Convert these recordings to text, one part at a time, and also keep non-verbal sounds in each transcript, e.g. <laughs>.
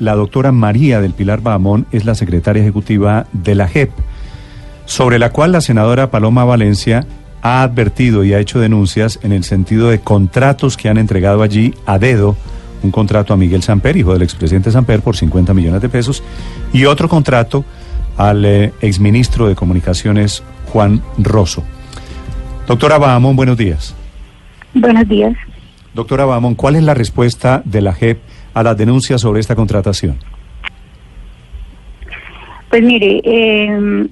La doctora María del Pilar Bahamón es la secretaria ejecutiva de la JEP, sobre la cual la senadora Paloma Valencia ha advertido y ha hecho denuncias en el sentido de contratos que han entregado allí a dedo, un contrato a Miguel Samper, hijo del expresidente Samper, por 50 millones de pesos, y otro contrato al eh, exministro de Comunicaciones, Juan Rosso. Doctora Bahamón, buenos días. Buenos días. Doctora Bahamón, ¿cuál es la respuesta de la JEP a las denuncias sobre esta contratación? Pues mire, eh,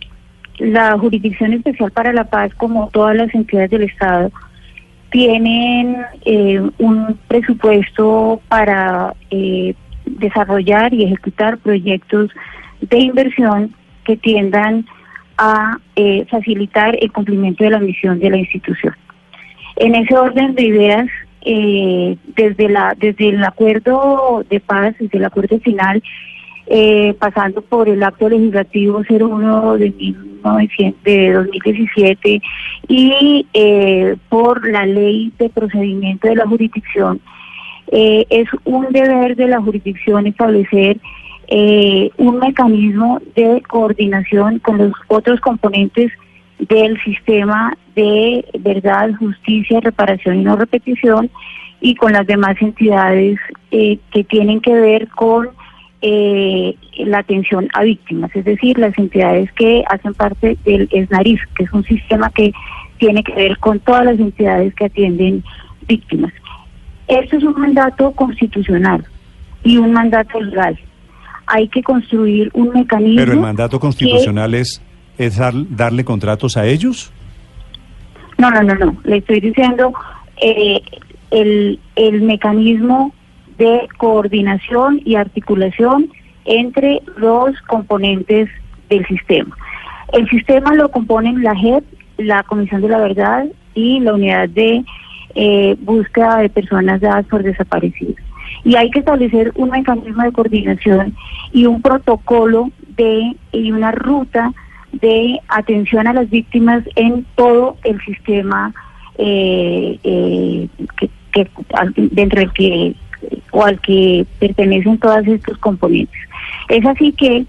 la Jurisdicción Especial para la Paz, como todas las entidades del Estado, tienen eh, un presupuesto para eh, desarrollar y ejecutar proyectos de inversión que tiendan a eh, facilitar el cumplimiento de la misión de la institución. En ese orden de ideas, eh, desde la desde el acuerdo de paz, desde el acuerdo final, eh, pasando por el acto legislativo 01 de, 1900, de 2017 y eh, por la ley de procedimiento de la jurisdicción, eh, es un deber de la jurisdicción establecer eh, un mecanismo de coordinación con los otros componentes del sistema de verdad, justicia, reparación y no repetición y con las demás entidades eh, que tienen que ver con eh, la atención a víctimas, es decir, las entidades que hacen parte del ESNARIF, que es un sistema que tiene que ver con todas las entidades que atienden víctimas. Esto es un mandato constitucional y un mandato legal. Hay que construir un mecanismo. Pero el mandato constitucional es, es dar- darle contratos a ellos. No, no, no, no. Le estoy diciendo eh, el, el mecanismo de coordinación y articulación entre los componentes del sistema. El sistema lo componen la JEP, la Comisión de la Verdad y la Unidad de eh, Búsqueda de Personas Dadas por Desaparecidas. Y hay que establecer un mecanismo de coordinación y un protocolo de y una ruta de atención a las víctimas en todo el sistema eh, eh, que, dentro del que o al que pertenecen todos estos componentes. Es así que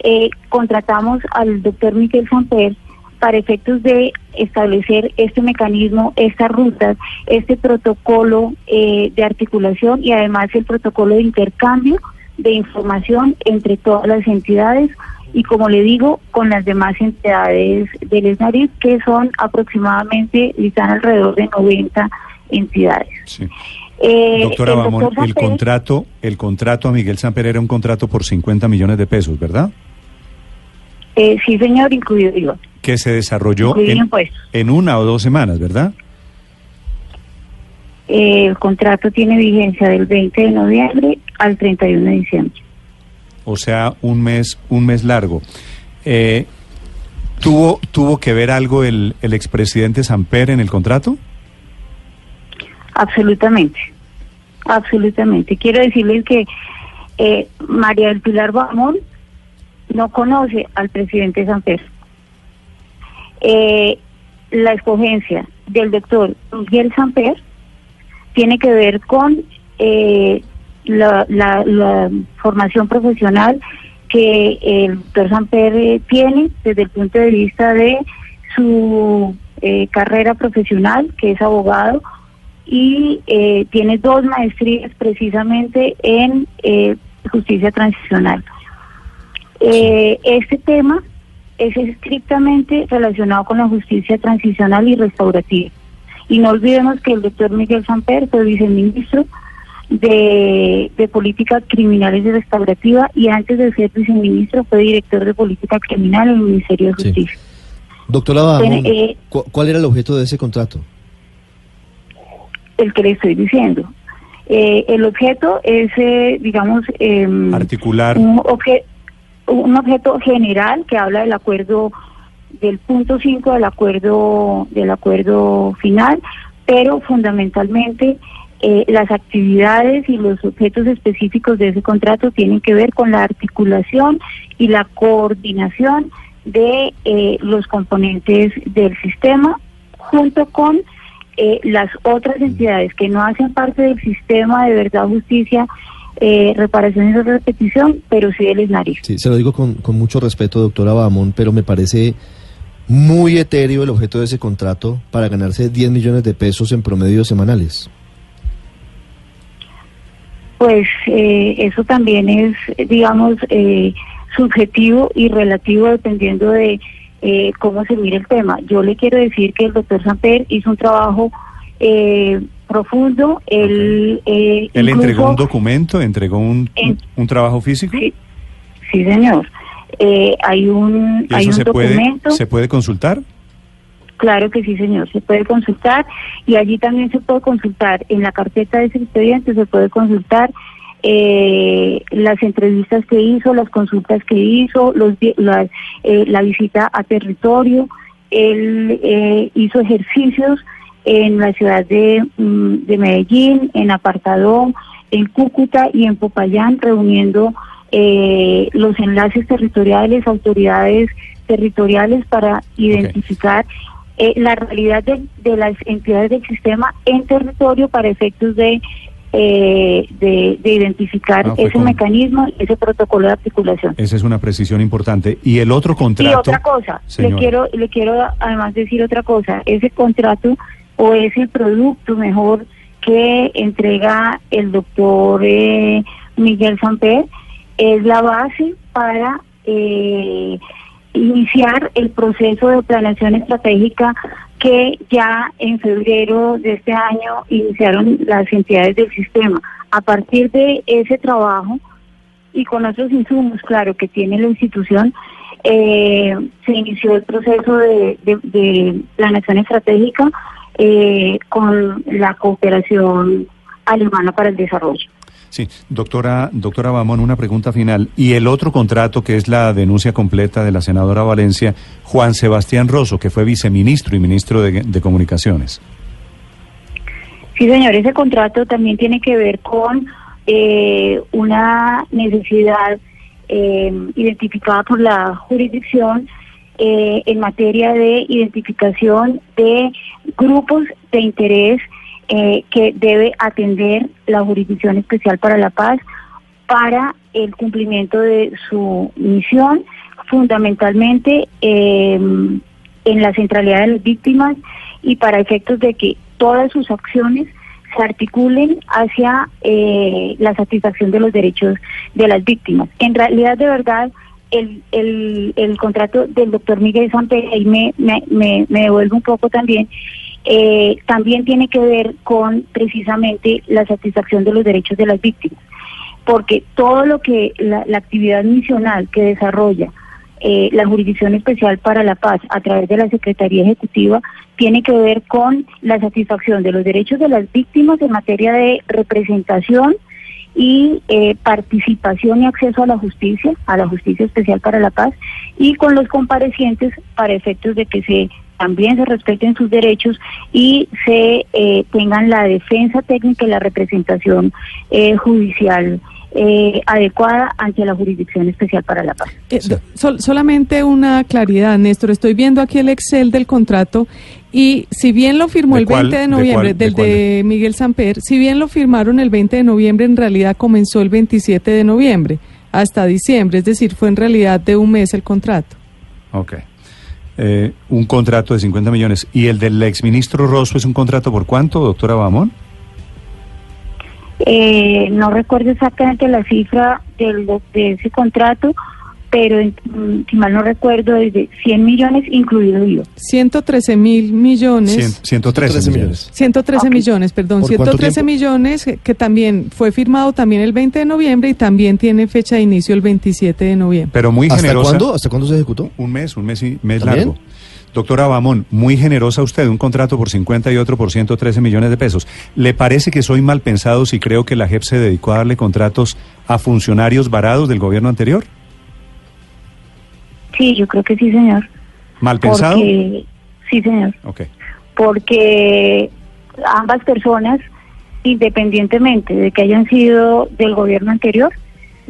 eh, contratamos al doctor Miguel Samper para efectos de establecer este mecanismo, estas rutas, este protocolo eh, de articulación y además el protocolo de intercambio de información entre todas las entidades y como le digo, con las demás entidades del ESNARIF, que son aproximadamente, están alrededor de 90 entidades. Sí. Eh, Doctora el doctor el contrato, el contrato a Miguel Samper era un contrato por 50 millones de pesos, ¿verdad? eh, sí, señor, incluido digo, Que se desarrolló en una o dos semanas, ¿verdad? Eh, el contrato tiene vigencia del 20 de noviembre al 31 de diciembre. O sea, un mes, un mes largo. Eh, ¿tuvo, ¿Tuvo que ver algo el, el expresidente Samper en el contrato? Absolutamente, absolutamente. Quiero decirles que eh, María del Pilar Bamón no conoce al presidente Samper. Eh, la escogencia del doctor Miguel Samper tiene que ver con eh, la, la- formación profesional que el doctor Samper eh, tiene desde el punto de vista de su eh, carrera profesional, que es abogado, y eh, tiene dos maestrías precisamente en eh, justicia transicional. Eh, este tema es estrictamente relacionado con la justicia transicional y restaurativa. Y no olvidemos que el doctor Miguel Samper fue viceministro de, de Política Criminal y Restaurativa y antes de ser viceministro fue director de Política Criminal en el Ministerio de Sí. Justicia. Doctora Bahamón, Bueno, eh, ¿cu- ¿cuál era el objeto de ese contrato? El que le estoy diciendo. Eh, el objeto es, eh, digamos, em, Articular. un, obje- un objeto general que habla del acuerdo del punto 5 del acuerdo del acuerdo final, pero fundamentalmente eh, las actividades y los objetos específicos de ese contrato tienen que ver con la articulación y la coordinación de eh, los componentes del sistema junto con eh, las otras entidades que no hacen parte del sistema de verdad, justicia eh, reparación y repetición, pero sí del esnariz. Sí, se lo digo con, con mucho respeto, doctora Bamón, pero me parece muy etéreo el objeto de ese contrato para ganarse 10 millones de pesos en promedio semanales. Pues eh, eso también es, digamos, eh, subjetivo y relativo dependiendo de eh, cómo se mire el tema. Yo le quiero decir que el doctor Samper hizo un trabajo eh, profundo. Él, eh, ¿Él entregó un documento, entregó un, En- un trabajo físico? Sí, sí, señor. Eh, hay un, ¿Y hay eso un se puede, documento. se puede consultar? Claro que sí, señor. Se puede consultar y allí también se puede consultar en la carpeta de ese expediente, se puede consultar eh, las entrevistas que hizo, las consultas que hizo, los, las, eh, la visita a territorio. Él eh, hizo ejercicios en la ciudad de, mm, de Medellín, en Apartadón, en Cúcuta y en Popayán, reuniendo eh, los enlaces territoriales, autoridades territoriales para identificar eh, la realidad de, de las entidades del sistema en territorio para efectos de, eh, de, de identificar Ah, ese con- mecanismo, ese protocolo de articulación. Esa es una precisión importante. ¿Y el otro Y contrato? otra cosa, le quiero, le quiero además decir otra cosa, ese contrato o ese producto mejor que entrega el doctor eh, Miguel Samper es la base para eh, iniciar el proceso de planeación estratégica que ya en febrero de este año iniciaron las entidades del sistema. A partir de ese trabajo, y con otros insumos, claro, que tiene la institución, eh, se inició el proceso de, de, planeación estratégica eh, con la cooperación alemana para el desarrollo. Sí, doctora, doctora Bamón, una pregunta final. Y el otro contrato, que es la denuncia completa de la senadora Valencia, Juan Sebastián Rosso, que fue viceministro y ministro de, de Comunicaciones. Sí, señor, ese contrato también tiene que ver con eh, una necesidad eh, identificada por la jurisdicción eh, en materia de identificación de grupos de interés eh, que debe atender la Jurisdicción Especial para la Paz para el cumplimiento de su misión, fundamentalmente eh, en la centralidad de las víctimas y para efectos de que todas sus acciones se articulen hacia eh, la satisfacción de los derechos de las víctimas. En realidad, de verdad, el, el, el contrato del doctor Miguel me, me, me, me devuelve un poco también, eh, también tiene que ver con precisamente la satisfacción de los derechos de las víctimas, porque todo lo que la, la actividad misional que desarrolla eh, la Jurisdicción Especial para la Paz a través de la Secretaría Ejecutiva tiene que ver con la satisfacción de los derechos de las víctimas en materia de representación y eh, participación y acceso a la justicia, a la Justicia Especial para la Paz, y con los comparecientes para efectos de que se también se respeten sus derechos y se eh, tengan la defensa técnica y la representación eh, judicial eh, adecuada ante la Jurisdicción Especial para la Paz. Eh, sol- solamente una claridad, Néstor. Estoy viendo aquí el Excel del contrato y si bien lo firmó ¿De el cuál? 20 de ¿De noviembre, del de Miguel Samper, si bien lo firmaron el 20 de noviembre, en realidad comenzó el 27 de noviembre hasta diciembre, es decir, fue en realidad de un mes el contrato. Ok. Eh, un contrato de 50 millones. ¿Y el del exministro Rosso es un contrato por cuánto, doctora Bamón? Eh, no recuerdo exactamente la cifra del, de ese contrato, pero si mal no recuerdo, es de 100 millones incluido yo. 113 mil millones. Cien- 113 113 millones. 113 Ok. millones, perdón, ¿Por cuánto 113 tiempo? millones que, que también fue firmado también el 20 de noviembre y también tiene fecha de inicio el 27 de noviembre. Pero muy ¿Hasta generosa. cuándo? ¿Hasta cuándo se ejecutó? Un mes, un mes y mes ¿También? largo. Doctora Bamón, muy generosa usted, un contrato por 50 y otro por 113 millones de pesos. ¿Le parece que soy mal pensado si creo que la JEP se dedicó a darle contratos a funcionarios varados del gobierno anterior? Sí, yo creo que sí, señor. ¿Mal pensado? Porque, sí, señor. Ok. Porque ambas personas, independientemente de que hayan sido del gobierno anterior,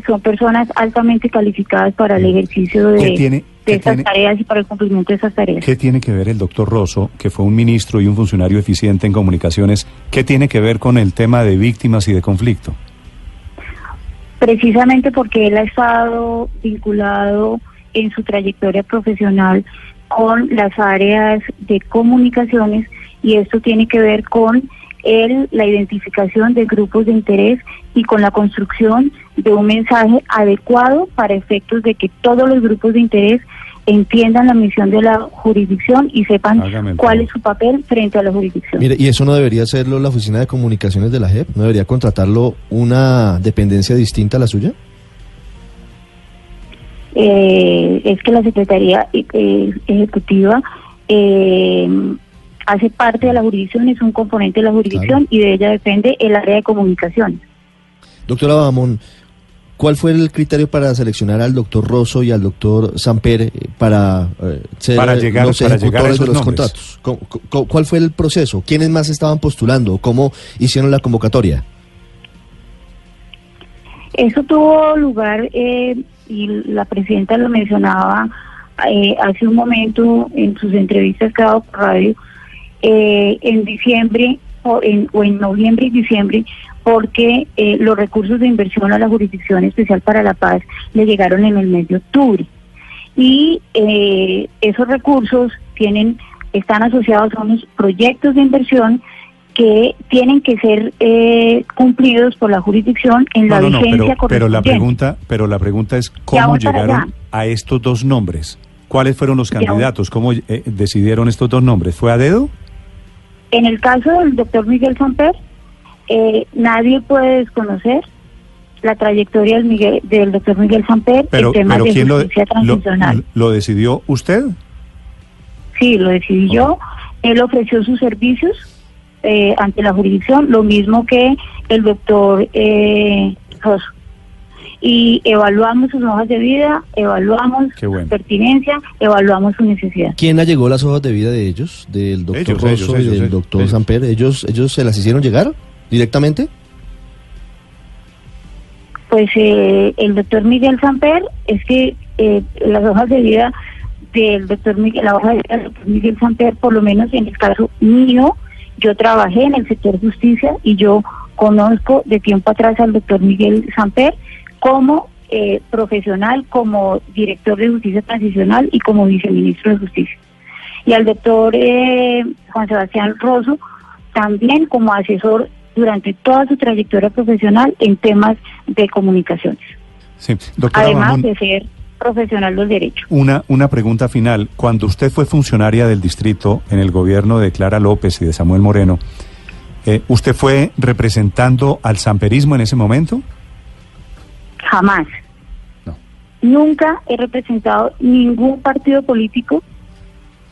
son personas altamente calificadas para el ejercicio ¿Qué de, tiene- tiene- tareas y para el cumplimiento de esas tareas. ¿Qué tiene que ver el doctor Rosso, que fue un ministro y un funcionario eficiente en comunicaciones, qué tiene que ver con el tema de víctimas y de conflicto? precisamente porque él ha estado vinculado en su trayectoria profesional con las áreas de comunicaciones y esto tiene que ver con el, la identificación de grupos de interés y con la construcción de un mensaje adecuado para efectos de que todos los grupos de interés entiendan la misión de la jurisdicción y sepan Hágame cuál es su papel frente a la jurisdicción. Mire, ¿y eso no debería hacerlo la Oficina de Comunicaciones de la JEP? ¿No debería contratarlo una dependencia distinta a la suya? Eh, es que la Secretaría eh, Ejecutiva eh, hace parte de la jurisdicción, es un componente de la jurisdicción y de ella depende el área de comunicaciones. Doctora Bamón, ¿cuál fue el criterio para seleccionar al doctor Rosso y al doctor Samper eh, para eh, ser Para eh, llegar- los para llegar a esos de los nombres. contratos? ¿Cómo- cómo- ¿Cuál fue el proceso? ¿Quiénes más estaban postulando? ¿Cómo hicieron la convocatoria? Eso tuvo lugar, eh, y la presidenta lo mencionaba eh, hace un momento en sus entrevistas que ha dado por radio, eh, en diciembre o en, o en noviembre y diciembre, porque eh, los recursos de inversión a la Jurisdicción Especial para la Paz le llegaron en el mes de octubre. Y eh, esos recursos tienen están asociados a unos proyectos de inversión que tienen que ser eh, cumplidos por la jurisdicción en la No, no, vigencia pero, pero la pregunta, pero la pregunta es cómo llegaron a estos dos nombres. ¿Cuáles fueron los candidatos? ¿Cómo eh, decidieron estos dos nombres? ¿Fue a dedo? En el caso del doctor Miguel Samper, eh, nadie puede desconocer la trayectoria del, Miguel, del doctor Miguel Samper Pero, en temas pero de ¿quién justicia lo, transicional. lo decidió usted? Sí, lo decidí yo. Él ofreció sus servicios eh, ante la jurisdicción, lo mismo que el doctor eh, Rosso. Y evaluamos sus hojas de vida, evaluamos bueno. su pertinencia, evaluamos su necesidad. ¿Quién allegó las hojas de vida de ellos? ¿Del doctor Ellos, Rosso ellos, y ellos, del ellos, doctor ellos. Samper? ¿Ellos, ¿Ellos se las hicieron llegar directamente? Pues eh, el doctor Miguel Samper es que eh, las hojas de vida del doctor Miguel, la hoja de vida del doctor Miguel Samper, por lo menos en el caso mío, yo trabajé en el sector justicia y yo conozco de tiempo atrás al doctor Miguel Samper como eh, profesional, como director de justicia transicional y como viceministro de justicia. Y al doctor eh, Juan Sebastián Rosso también como asesor durante toda su trayectoria profesional en temas de comunicaciones, Sí. Doctora además de ser profesional del derecho. una, una pregunta final. Cuando usted fue funcionaria del distrito en el gobierno de Clara López y de Samuel Moreno, eh, ¿usted fue representando al samperismo en ese momento? Jamás. No. Nunca he representado ningún partido político,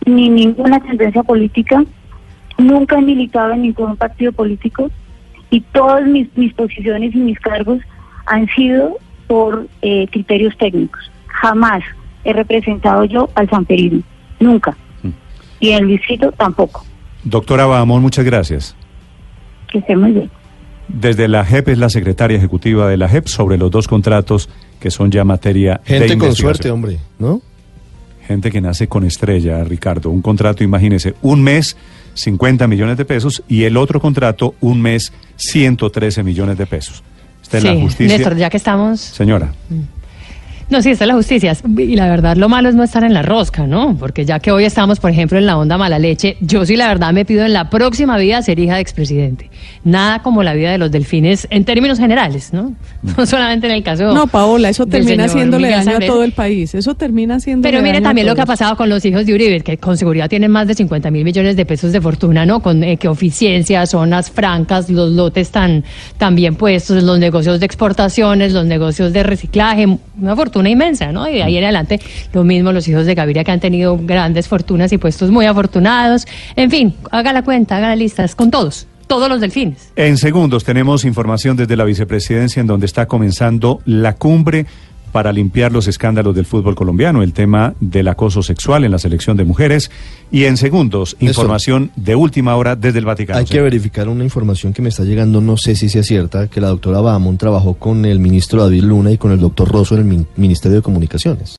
ni ninguna tendencia política. Nunca he militado en ningún partido político y todas mis, mis posiciones y mis cargos han sido por eh, criterios técnicos. Jamás he representado yo al samperismo. Nunca. Mm. Y en el distrito tampoco. Doctora Bahamón, muchas gracias. Que esté muy bien. Desde la JEP es la secretaria ejecutiva de la JEP sobre los dos contratos que son ya materia de Gente con suerte, hombre, ¿no? Gente que nace con estrella, Ricardo. Un contrato, imagínese, un mes 50 millones de pesos y el otro contrato, un mes 113 millones de pesos. Esta es la justicia. Néstor, ya que estamos... Señora, No, sí, esta es la justicia. Y la verdad, lo malo es no estar en la rosca, ¿no? Porque ya que hoy estamos, por ejemplo, en la onda mala leche, yo sí, la verdad, me pido en la próxima vida ser hija de expresidente. Nada como la vida de los delfines en términos generales, ¿no? <laughs> No solamente en el caso. No, Paola, eso termina haciéndole daño a todo el país. Eso termina siendo. Pero mire también lo que ha pasado con los hijos de Uribe, que con seguridad tienen más de 50 mil millones de pesos de fortuna, ¿no? Con eh, que oficiencias, zonas francas, los lotes tan, tan bien puestos, los negocios de exportaciones, los negocios de reciclaje, una fortuna inmensa, ¿no? Y de ahí en adelante, lo mismo los hijos de Gaviria que han tenido grandes fortunas y puestos muy afortunados. En fin, haga la cuenta, haga la lista, es con todos, todos los delfines. en segundos tenemos información desde la vicepresidencia en donde está comenzando la cumbre para limpiar los escándalos del fútbol colombiano, el tema del acoso sexual en la selección de mujeres. Y en segundos, información de última hora desde el Vaticano. Hay que verificar una información que me está llegando, no sé si sea cierta, que la doctora Bahamón trabajó con el ministro David Luna y con el doctor Rosso en el Min- Ministerio de Comunicaciones.